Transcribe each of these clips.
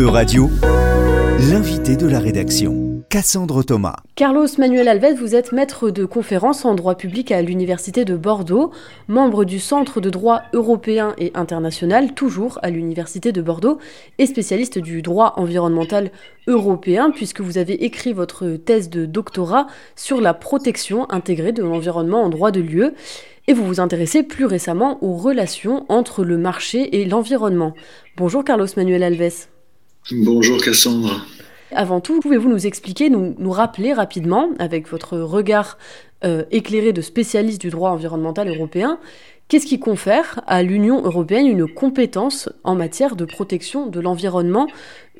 E-Radio, l'invité de la rédaction, Cassandre Thomas. Carlos Manuel Alves, vous êtes maître de conférence en droit public à l'Université de Bordeaux, membre du Centre de droit européen et international, toujours à l'Université de Bordeaux, et spécialiste du droit environnemental européen, puisque vous avez écrit votre thèse de doctorat sur la protection intégrée de l'environnement en droit de lieu et vous vous intéressez plus récemment aux relations entre le marché et l'environnement. Bonjour Carlos Manuel Alves. Bonjour Cassandra. Avant tout, pouvez-vous nous expliquer, nous, nous rappeler rapidement, avec votre regard euh, éclairé de spécialiste du droit environnemental européen, qu'est-ce qui confère à l'Union européenne une compétence en matière de protection de l'environnement?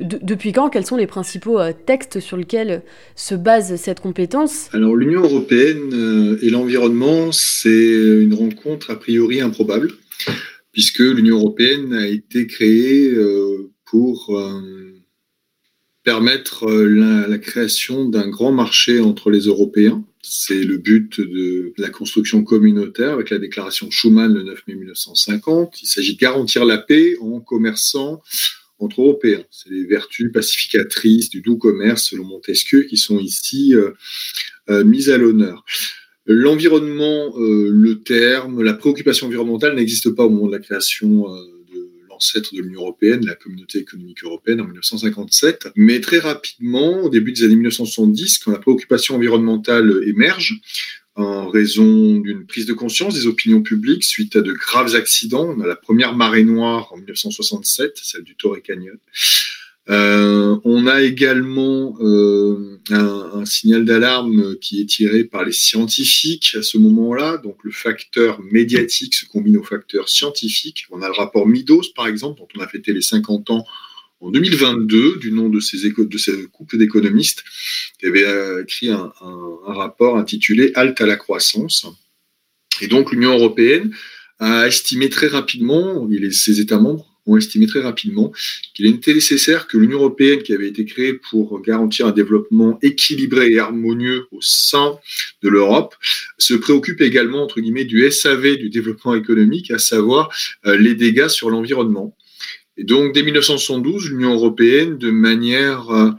Depuis quand? Quels sont les principaux euh, textes sur lesquels se base cette compétence? Alors l'Union européenne euh, et l'environnement, c'est une rencontre a priori improbable, puisque l'Union européenne a été créée pour euh, permettre euh, la, création d'un grand marché entre les Européens. C'est le but de la construction communautaire avec la déclaration Schuman le 9 mai 1950. Il s'agit de garantir la paix en commerçant entre Européens. C'est les vertus pacificatrices du doux commerce, selon Montesquieu, qui sont ici euh, mises à l'honneur. L'environnement, le terme, la préoccupation environnementale n'existe pas au moment de la création ancêtre de l'Union européenne, la Communauté économique européenne en 1957. Mais très rapidement, au début des années 1970, quand la préoccupation environnementale émerge, en raison d'une prise de conscience des opinions publiques suite à de graves accidents. On a la première marée noire en 1967, celle du Torrey Canyon. Euh, on a également euh, un, signal d'alarme qui est tiré par les scientifiques à ce moment-là. Donc le facteur médiatique se combine au facteur scientifique. On a le rapport Midos, par exemple, dont on a fêté les 50 ans en 2022, du nom de ces, de ces couples d'économistes, qui avaient euh, écrit un, rapport intitulé Halte à la croissance. Et donc l'Union européenne a estimé très rapidement, et ses États membres estimé très rapidement qu'il était nécessaire que l'Union européenne, qui avait été créée pour garantir un développement équilibré et harmonieux au sein de l'Europe, se préoccupe également, entre guillemets, du SAV, du développement économique, à savoir euh, les dégâts sur l'environnement. Et donc, dès 1972, l'Union européenne, de manière euh,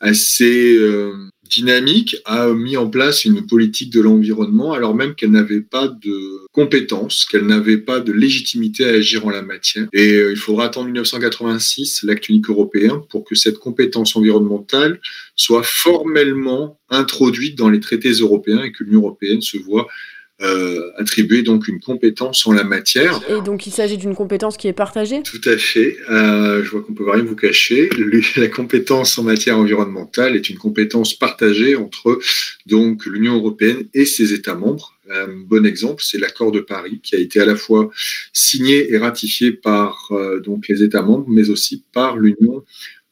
assez euh, dynamique a mis en place une politique de l'environnement alors même qu'elle n'avait pas de compétences, qu'elle n'avait pas de légitimité à agir en la matière. Et euh, il faudra attendre 1986, l'acte unique européen, pour que cette compétence environnementale soit formellement introduite dans les traités européens et que l'Union européenne se voit euh, attribuer donc une compétence en la matière. Et donc il s'agit d'une compétence qui est partagée? Tout à fait. Euh, je vois qu'on peut rien vous cacher. La compétence en matière environnementale est une compétence partagée entre donc l'Union européenne et ses États membres. Un bon exemple, c'est l'accord de Paris qui a été à la fois signé et ratifié par euh, donc les États membres, mais aussi par l'Union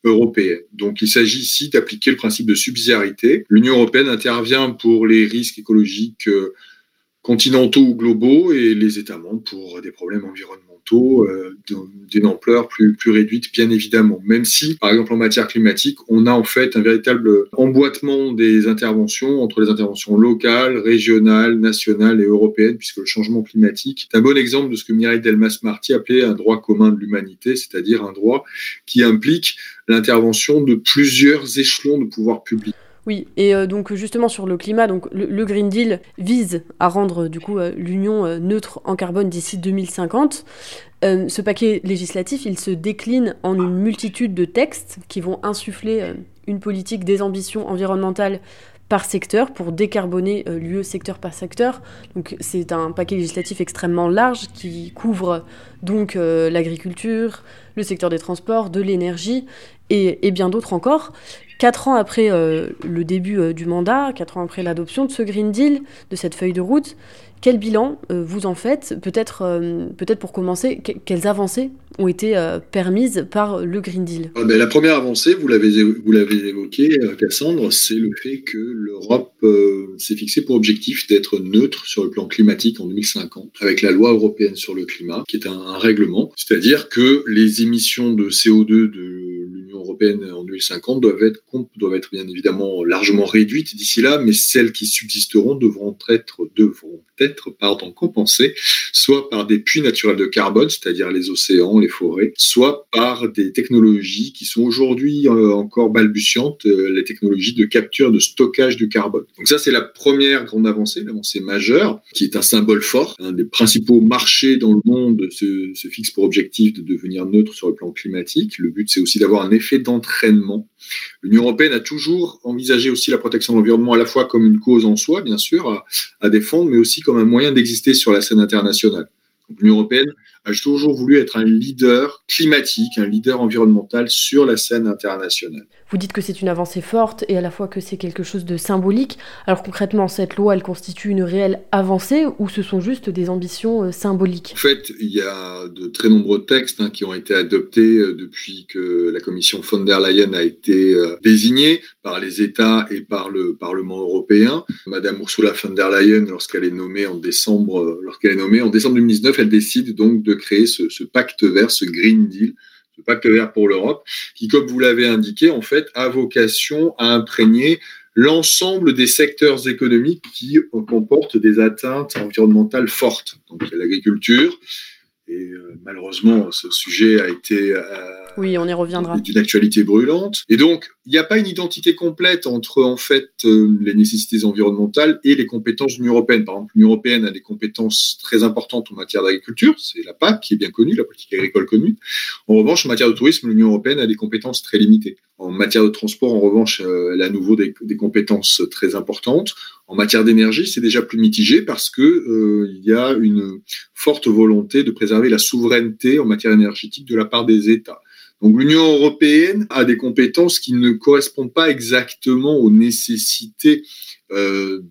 européenne. Donc il s'agit ici d'appliquer le principe de subsidiarité. L'Union européenne intervient pour les risques écologiques euh, continentaux ou globaux et les États membres pour des problèmes environnementaux euh, d'une ampleur plus, plus réduite, bien évidemment. Même si, par exemple, en matière climatique, on a en fait un véritable emboîtement des interventions entre les interventions locales, régionales, nationales et européennes, puisque le changement climatique est un bon exemple de ce que Mireille Delmas-Marty appelait un droit commun de l'humanité, c'est-à-dire un droit qui implique l'intervention de plusieurs échelons de pouvoir public. Oui, et euh, donc justement sur le climat, donc le, Green Deal vise à rendre du coup euh, l'Union euh, neutre en carbone d'ici 2050. ce paquet législatif, il se décline en une multitude de textes qui vont insuffler une politique des ambitions environnementales par secteur pour décarboner l'UE secteur par secteur. Donc c'est un paquet législatif extrêmement large qui couvre donc l'agriculture, le secteur des transports, de l'énergie et, et, bien d'autres encore. Quatre ans après euh, le début euh, du mandat, quatre ans après l'adoption de ce Green Deal, de cette feuille de route, quel bilan euh, vous en faites? Peut-être peut pour commencer, quelles avancées ont été permises par le Green Deal? Ah ben, La première avancée, vous l'avez évoqué, Cassandre, c'est le fait que l'Europe s'est fixée pour objectif d'être neutre sur le plan climatique en 2050, avec la loi européenne sur le climat, qui est un, un règlement, c'est-à-dire que les émissions de CO2 de en 2050 doivent être, doivent être bien évidemment largement réduites d'ici là, mais celles qui subsisteront devront être, devront être pardon, compensées soit par des puits naturels de carbone, c'est-à-dire les océans, les forêts, soit par des technologies qui sont aujourd'hui euh, encore balbutiantes, euh, les technologies de capture, de stockage du carbone. Donc ça, c'est la première grande avancée, l'avancée majeure, qui est un symbole fort. Un des principaux marchés dans le monde se, se fixe pour objectif de devenir neutre sur le plan climatique. Le but, c'est aussi d'avoir un effet d'entraînement. L'Union européenne a toujours envisagé aussi la protection de l'environnement à la fois comme une cause en soi, bien sûr, à, à défendre, mais aussi comme un moyen d'exister sur la scène internationale. L'Union européenne a toujours voulu être un leader climatique, un leader environnemental sur la scène internationale. Vous dites que c'est une avancée forte et à la fois que c'est quelque chose de symbolique. Alors concrètement, cette loi, elle constitue une réelle avancée ou ce sont juste des ambitions euh, symboliques? En fait, il y a de très nombreux textes hein, qui ont été adoptés euh, depuis que la commission von der Leyen a été euh, désignée par les États et par le Parlement européen. Madame Ursula von der Leyen, lorsqu'elle est nommée en décembre, lorsqu'elle est nommée en décembre 2019, elle décide donc de créer ce, ce pacte vert, ce Green Deal, ce pacte vert pour l'Europe, qui, comme vous l'avez indiqué, en fait, a vocation à imprégner l'ensemble des secteurs économiques qui comportent des atteintes environnementales fortes. Donc, il y a l'agriculture, et euh, malheureusement, ce sujet a été euh, oui, on y reviendra. D'une actualité brûlante. Et donc, il n'y a pas une identité complète entre en fait euh, les nécessités environnementales et les compétences de l'Union européenne. Par exemple, l'Union européenne a des compétences très importantes en matière d'agriculture, c'est la PAC qui est bien connue, la politique agricole commune. En revanche, en matière de tourisme, l'Union européenne a des compétences très limitées. En matière de transport, en revanche, euh, elle a à nouveau des, des compétences très importantes. En matière d'énergie, c'est déjà plus mitigé parce que euh, il y a une forte volonté de préserver la souveraineté en matière énergétique de la part des États. Donc l'Union européenne a des compétences qui ne correspondent pas exactement aux nécessités euh,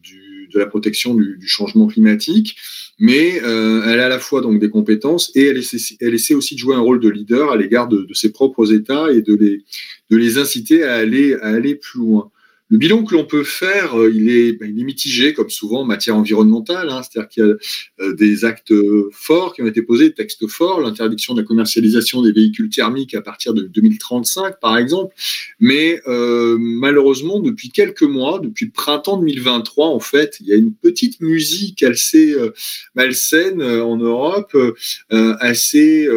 de la protection du, changement climatique, mais euh, elle a à la fois donc des compétences et elle essaie, elle essaie aussi de jouer un rôle de leader à l'égard de, de, ses propres États et de les, de les inciter à aller, à aller plus loin. Le bilan que l'on peut faire, euh, il est, ben, il est mitigé, comme souvent en matière environnementale. Hein, C'est-à-dire qu'il y a euh, des actes forts qui ont été posés, des textes forts, l'interdiction de la commercialisation des véhicules thermiques à partir de 2035, par exemple. Mais euh, malheureusement, depuis quelques mois, depuis printemps 2023, en fait, il y a une petite musique assez euh, malsaine en Europe, assez.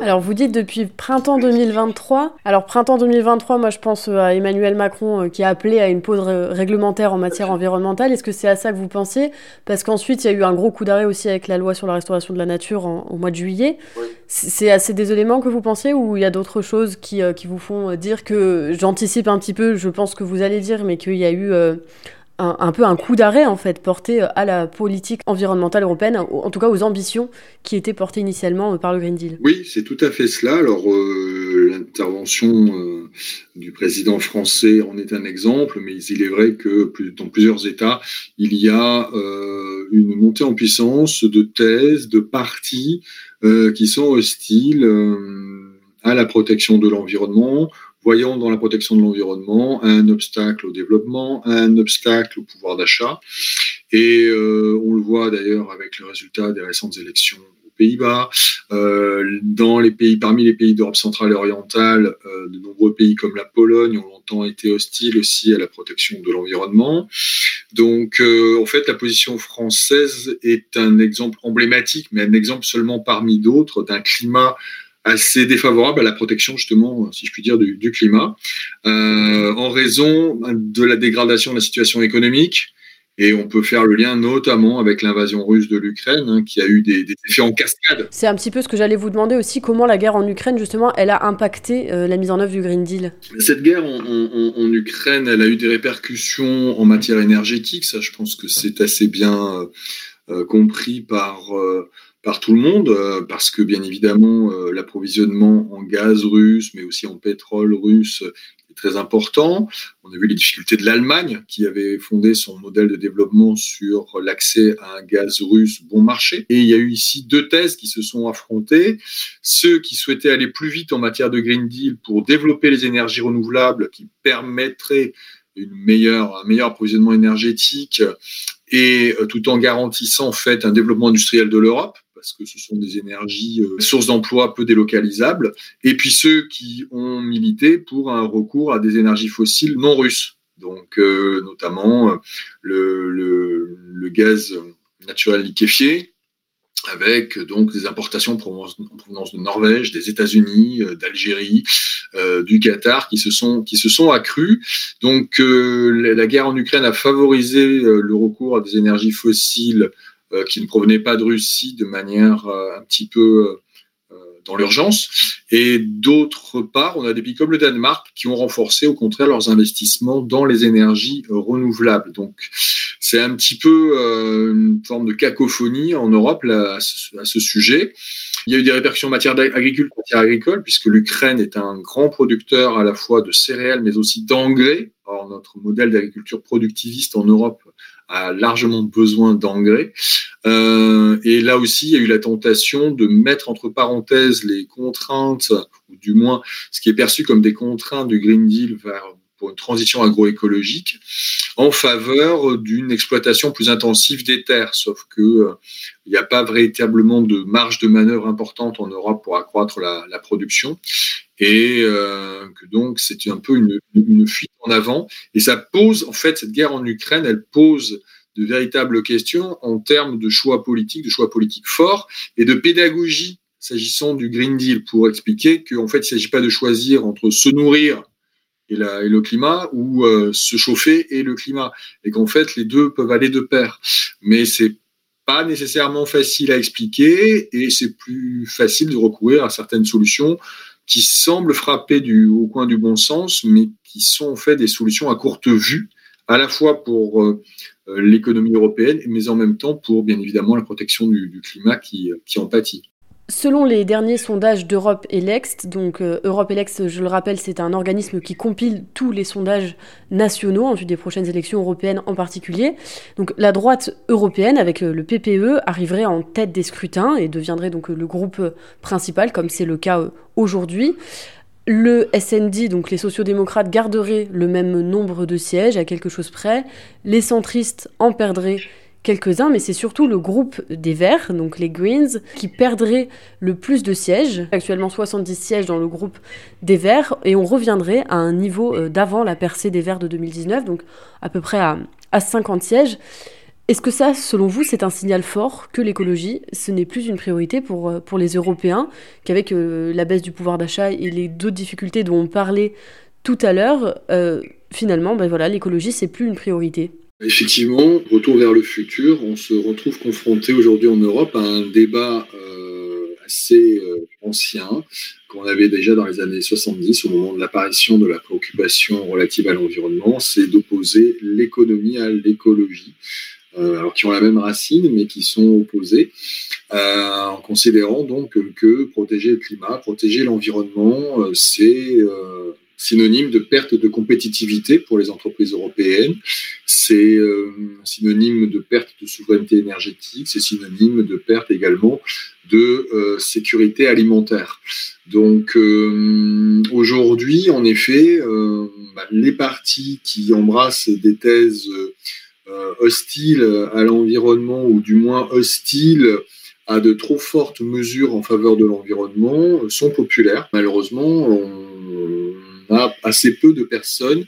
Alors, vous dites depuis printemps 2023. Alors, printemps 2023, moi, je pense à Emmanuel Macron qui a appelé à une pause réglementaire en matière environnementale. Est-ce que c'est à ça que vous pensiez? Parce qu'ensuite, il y a eu un gros coup d'arrêt aussi avec la loi sur la restauration de la nature en, au mois de juillet. Oui. C'est à ces deux éléments que vous pensiez ou il y a d'autres choses qui, euh, qui, vous font dire que, j'anticipe un petit peu, je pense que vous allez dire, mais qu'il y a eu... Euh, un, un, peu un coup d'arrêt en fait porté à la politique environnementale européenne, en tout cas aux ambitions qui étaient portées initialement par le Green Deal? Oui, c'est tout à fait cela. Alors euh, l'intervention euh, du président français en est un exemple, mais il est vrai que dans plusieurs États, il y a euh, une montée en puissance de thèses, de partis euh, qui sont hostiles à la protection de l'environnement, voyant dans la protection de l'environnement un obstacle au développement, un obstacle au pouvoir d'achat. Et on le voit d'ailleurs avec le résultat des récentes élections Pays-Bas. Euh, dans les pays, parmi les pays d'Europe centrale et orientale, euh, de nombreux pays comme la Pologne ont longtemps été hostiles aussi à la protection de l'environnement. Donc, euh, en fait, la position française est un exemple emblématique, mais un exemple seulement parmi d'autres d'un climat assez défavorable à la protection justement, si je puis dire, du, climat, en raison de la dégradation de la situation économique. Et on peut faire le lien notamment avec l'invasion russe de l'Ukraine, hein, qui a eu des, des, effets en cascade. C'est un petit peu ce que j'allais vous demander aussi, comment la guerre en Ukraine, justement, elle a impacté euh, la mise en œuvre du Green Deal Cette guerre en, en, en, Ukraine, elle a eu des répercussions en matière énergétique, ça je pense que c'est assez bien euh, compris par... Euh, par tout le monde, euh, parce que bien évidemment euh, l'approvisionnement en gaz russe, mais aussi en pétrole russe est très important. On a vu les difficultés de l'Allemagne, qui avait fondé son modèle de développement sur l'accès à un gaz russe bon marché. Et il y a eu ici deux thèses qui se sont affrontées. Ceux qui souhaitaient aller plus vite en matière de Green Deal pour développer les énergies renouvelables qui permettraient un meilleur approvisionnement énergétique et tout en garantissant en fait un développement industriel de l'Europe parce que ce sont des énergies euh, sources d'emploi peu délocalisables, et puis ceux qui ont milité pour un recours à des énergies fossiles non russes, donc euh, notamment le, le, gaz naturel liquéfié, avec donc des importations en provenance de Norvège, des États-Unis, euh, d'Algérie, euh, du Qatar qui se sont qui se sont accrues. Donc euh, la guerre en Ukraine a favorisé le recours à des énergies fossiles qui ne provenaient pas de Russie de manière un petit peu dans l'urgence. Et d'autre part, on a des pays comme le Danemark qui ont renforcé au contraire leurs investissements dans les énergies euh, renouvelables. Donc c'est un petit peu euh, une forme de cacophonie en Europe à, ce, sujet. Il y a eu des répercussions en matière d'agriculture, agricole, puisque l'Ukraine est un grand producteur à la fois de céréales, mais aussi d'engrais. Or, notre modèle d'agriculture productiviste en Europe a largement besoin d'engrais. Euh, et là aussi, il y a eu la tentation de mettre entre parenthèses les contraintes, ou du moins ce qui est perçu comme des contraintes du Green Deal vers pour une transition agroécologique en faveur d'une exploitation plus intensive des terres. Sauf que euh, n'y a pas véritablement de marge de manœuvre importante en Europe pour accroître la, production et euh, que donc c'est un peu une, fuite en avant. Et ça pose, en fait, cette guerre en Ukraine, elle pose de véritables questions en termes de choix politiques, de choix politiques forts et de pédagogie s'agissant du Green Deal pour expliquer qu'en fait, il ne s'agit pas de choisir entre se nourrir et, le climat ou euh, se chauffer et le climat et qu'en fait les deux peuvent aller de pair mais c'est pas nécessairement facile à expliquer et c'est plus facile de recourir à certaines solutions qui semblent frapper au coin du bon sens, mais qui sont en fait des solutions à courte vue, à la fois pour euh, l'économie européenne, mais en même temps pour, bien évidemment, la protection du, climat qui, qui en pâtit. Selon les derniers sondages d'Europe Elext, donc euh, Europe Elext, je le rappelle, c'est un organisme qui compile tous les sondages nationaux en vue des prochaines élections européennes en particulier. Donc la droite européenne avec euh, le PPE arriverait en tête des scrutins et deviendrait donc le groupe principal comme c'est le cas euh, aujourd'hui. Le SND, donc les sociodémocrates, garderaient le même nombre de sièges à quelque chose près. Les centristes en perdraient quelques-uns, mais c'est surtout le groupe des Verts, donc les Greens, qui perdrait le plus de sièges, actuellement 70 sièges dans le groupe des Verts, et on reviendrait à un niveau euh, d'avant la percée des Verts de 2019, donc à peu près à, à 50 sièges. Est-ce que ça, selon vous, c'est un signal fort que l'écologie, ce n'est plus une priorité pour, euh, pour les Européens, qu'avec euh, la baisse du pouvoir d'achat et les d'autres difficultés dont on parlait tout à l'heure, finalement, ben voilà, l'écologie, c'est plus une priorité? Effectivement, retour vers le futur, on se retrouve confronté aujourd'hui en Europe à un débat euh, assez euh, ancien qu'on avait déjà dans les années 70 au moment de l'apparition de la préoccupation relative à l'environnement, c'est d'opposer l'économie à l'écologie. Euh, alors qui ont la même racine mais qui sont opposés, euh, en considérant donc que protéger le climat, protéger l'environnement, euh, c'est synonyme de perte de compétitivité pour les entreprises européennes, c'est euh, synonyme de perte de souveraineté énergétique, c'est synonyme de perte également de euh, sécurité alimentaire. Donc euh, aujourd'hui, en effet, bah, les partis qui embrassent des thèses hostiles à l'environnement ou du moins hostiles à de trop fortes mesures en faveur de l'environnement sont populaires. Malheureusement, on a assez peu de personnes,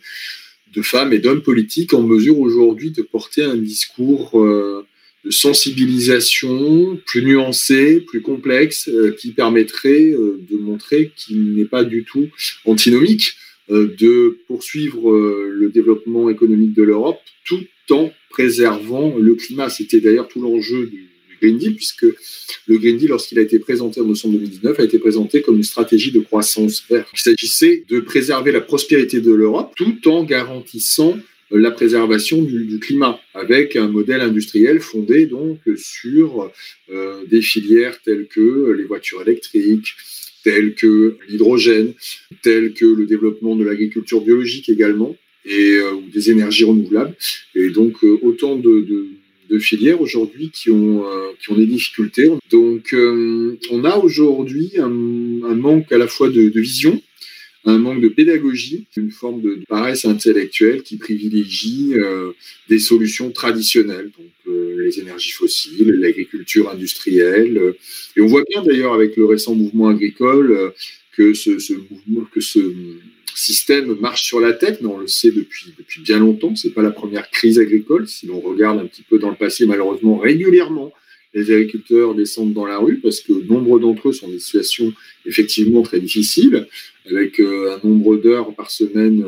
de femmes et d'hommes politiques en mesure aujourd'hui de porter un discours euh, de sensibilisation plus nuancé, plus complexe, euh, qui permettrait euh, de montrer qu'il n'est pas du tout antinomique de poursuivre le développement économique de l'Europe tout en préservant le climat. C'était d'ailleurs tout l'enjeu du, Green Deal, puisque le Green Deal, lorsqu'il a été présenté en décembre 2019, a été présenté comme une stratégie de croissance verte. Il s'agissait de préserver la prospérité de l'Europe tout en garantissant la préservation du, climat, avec un modèle industriel fondé donc sur euh, des filières telles que les voitures électriques, telles que l'hydrogène, telles que le développement de l'agriculture biologique également, et euh, des énergies renouvelables. Et donc euh, autant de de filières aujourd'hui qui ont euh, qui ont des difficultés. Donc euh, on a aujourd'hui un, manque à la fois de, vision, un manque de pédagogie, une forme de paresse intellectuelle qui privilégie euh, des solutions traditionnelles. Donc les énergies fossiles, l'agriculture industrielle. Et on voit bien d'ailleurs avec le récent mouvement agricole que ce, système marche sur la tête, mais on le sait depuis, depuis bien longtemps. C'est pas la première crise agricole. Si l'on regarde un petit peu dans le passé, malheureusement, régulièrement, les agriculteurs descendent dans la rue parce que nombre d'entre eux sont dans des situations effectivement très difficiles, avec euh, un nombre d'heures par semaine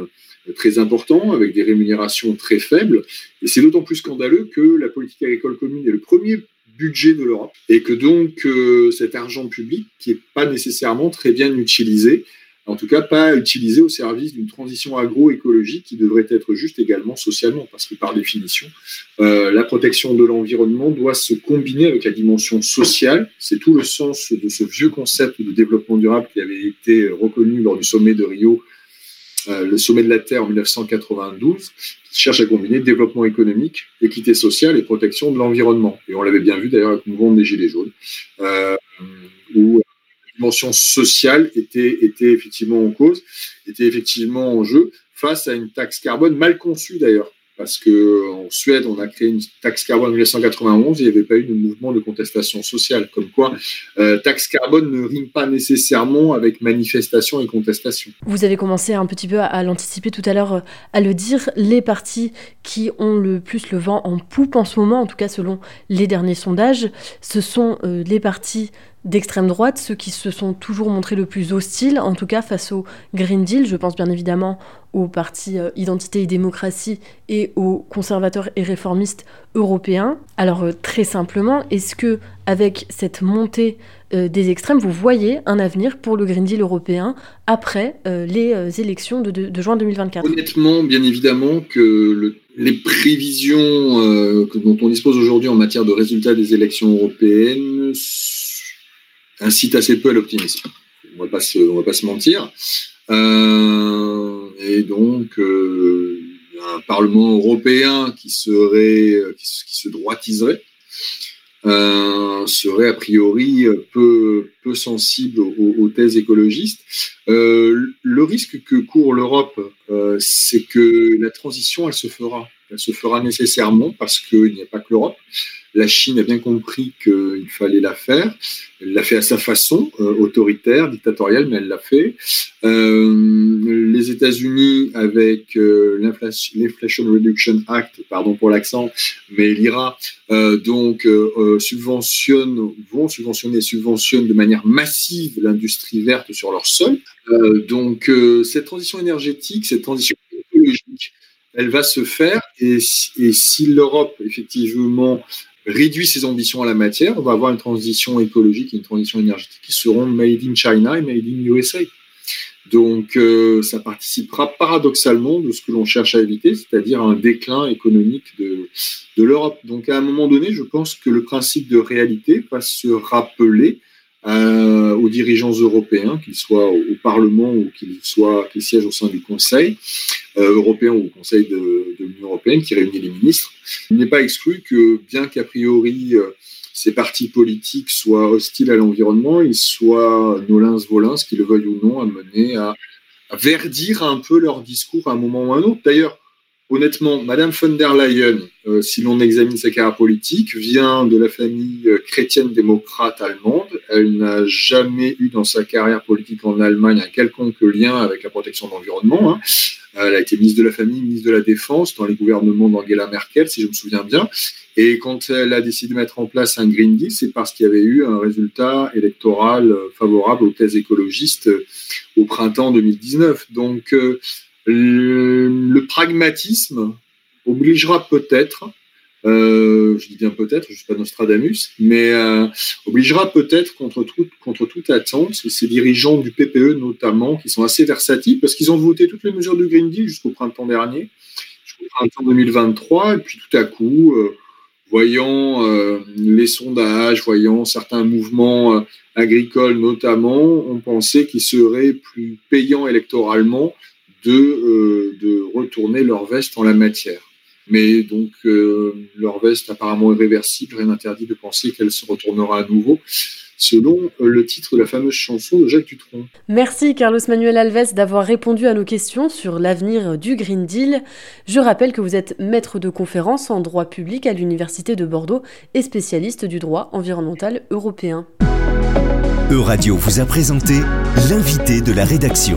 euh, très important, avec des rémunérations très faibles. Et c'est d'autant plus scandaleux que la politique agricole commune est le premier budget de l'Europe et que donc euh, cet argent public qui n'est pas nécessairement très bien utilisé en tout cas pas utilisé au service d'une transition agroécologique qui devrait être juste également socialement, parce que par définition, euh, la protection de l'environnement doit se combiner avec la dimension sociale. C'est tout le sens de ce vieux concept de développement durable qui avait été reconnu lors du sommet de Rio, euh, le sommet de la Terre en 1992, qui cherche à combiner développement économique, équité sociale et protection de l'environnement. Et on l'avait bien vu d'ailleurs avec le mouvement des Gilets jaunes, euh, où dimension sociale était, était effectivement en cause, était effectivement en jeu face à une taxe carbone mal conçue d'ailleurs. Parce qu'en Suède, on a créé une taxe carbone en 1991 et il n'y avait pas eu de mouvement de contestation sociale. Comme quoi, euh, taxe carbone ne rime pas nécessairement avec manifestation et contestation. Vous avez commencé un petit peu à, l'anticiper tout à l'heure, à le dire. Les partis qui ont le plus le vent en poupe en ce moment, en tout cas selon les derniers sondages, ce sont euh, les partis d'extrême droite, ceux qui se sont toujours montrés le plus hostiles, en tout cas face au Green Deal. Je pense bien évidemment au parti euh, Identité et Démocratie et aux conservateurs et réformistes européens. Alors euh, très simplement, est-ce que avec cette montée euh, des extrêmes, vous voyez un avenir pour le Green Deal européen après les élections de, juin 2024 Honnêtement, bien évidemment que les prévisions dont on dispose aujourd'hui en matière de résultats des élections européennes incite assez peu à l'optimisme. On on va pas se mentir. Euh, et donc, euh, un Parlement européen qui serait, qui, se droitiserait, euh, serait a priori peu, peu sensible aux, thèses écologistes. le risque que court l'Europe, c'est que la transition, elle se fera. Elle se fera nécessairement parce qu'il n'y a pas que l'Europe. La Chine a bien compris qu'il fallait la faire. Elle l'a fait à sa façon, euh, autoritaire, dictatoriale, mais elle l'a fait. Euh, les États-Unis, avec euh, l'Inflation Reduction Act, pardon pour l'accent, mais l'IRA, donc subventionnent, vont subventionner, subventionnent de manière massive l'industrie verte sur leur sol. donc cette transition énergétique, cette transition écologique, elle va se faire et, si l'Europe effectivement réduit ses ambitions à la matière, on va avoir une transition écologique et une transition énergétique qui seront made in China et made in USA. Donc, euh, ça participera paradoxalement de ce que l'on cherche à éviter, c'est-à-dire un déclin économique de l'Europe. Donc, à un moment donné, je pense que le principe de réalité va se rappeler euh, aux dirigeants européens, qu'ils soient au, Parlement ou qu'ils soient qu'ils siègent au sein du Conseil euh, européen ou au Conseil de, l'Union européenne, qui réunit les ministres. Il n'est pas exclu que, bien qu'a priori euh, ces partis politiques soient hostiles à l'environnement, ils soient nolins-volins, qu'ils le veuillent ou non, amenés à, à verdir un peu leur discours à un moment ou à un autre. D'ailleurs, honnêtement, Madame von der Leyen, euh, si l'on examine sa carrière politique, vient de la famille euh, chrétienne démocrate allemande. Elle n'a jamais eu dans sa carrière politique en Allemagne un quelconque lien avec la protection de l'environnement. Hein. Elle a été ministre de la Famille, ministre de la Défense dans les gouvernements d'Angela Merkel, si je me souviens bien. Et quand elle a décidé de mettre en place un Green Deal, c'est parce qu'il y avait eu un résultat électoral euh, favorable aux thèses écologistes au printemps 2019. Donc, le pragmatisme obligera peut-être, euh, je dis bien peut-être, je ne suis pas Nostradamus, mais euh, obligera peut-être contre, toute attente ces dirigeants du PPE notamment, qui sont assez versatiles, parce qu'ils ont voté toutes les mesures du Green Deal jusqu'au printemps dernier, jusqu'au printemps 2023, et puis tout à coup, euh, voyant les sondages, voyant certains mouvements agricoles notamment, on pensait qu'ils seraient plus payants électoralement de, euh, de retourner leur veste en la matière. Mais donc, euh, leur veste apparemment irréversible, rien n'interdit de penser qu'elle se retournera à nouveau. selon le titre de la fameuse chanson de Jacques Dutronc. Merci Carlos Manuel Alves d'avoir répondu à nos questions sur l'avenir du Green Deal. Je rappelle que vous êtes maître de conférence en droit public à l'Université de Bordeaux et spécialiste du droit environnemental européen. Euradio vous a présenté l'invité de la rédaction.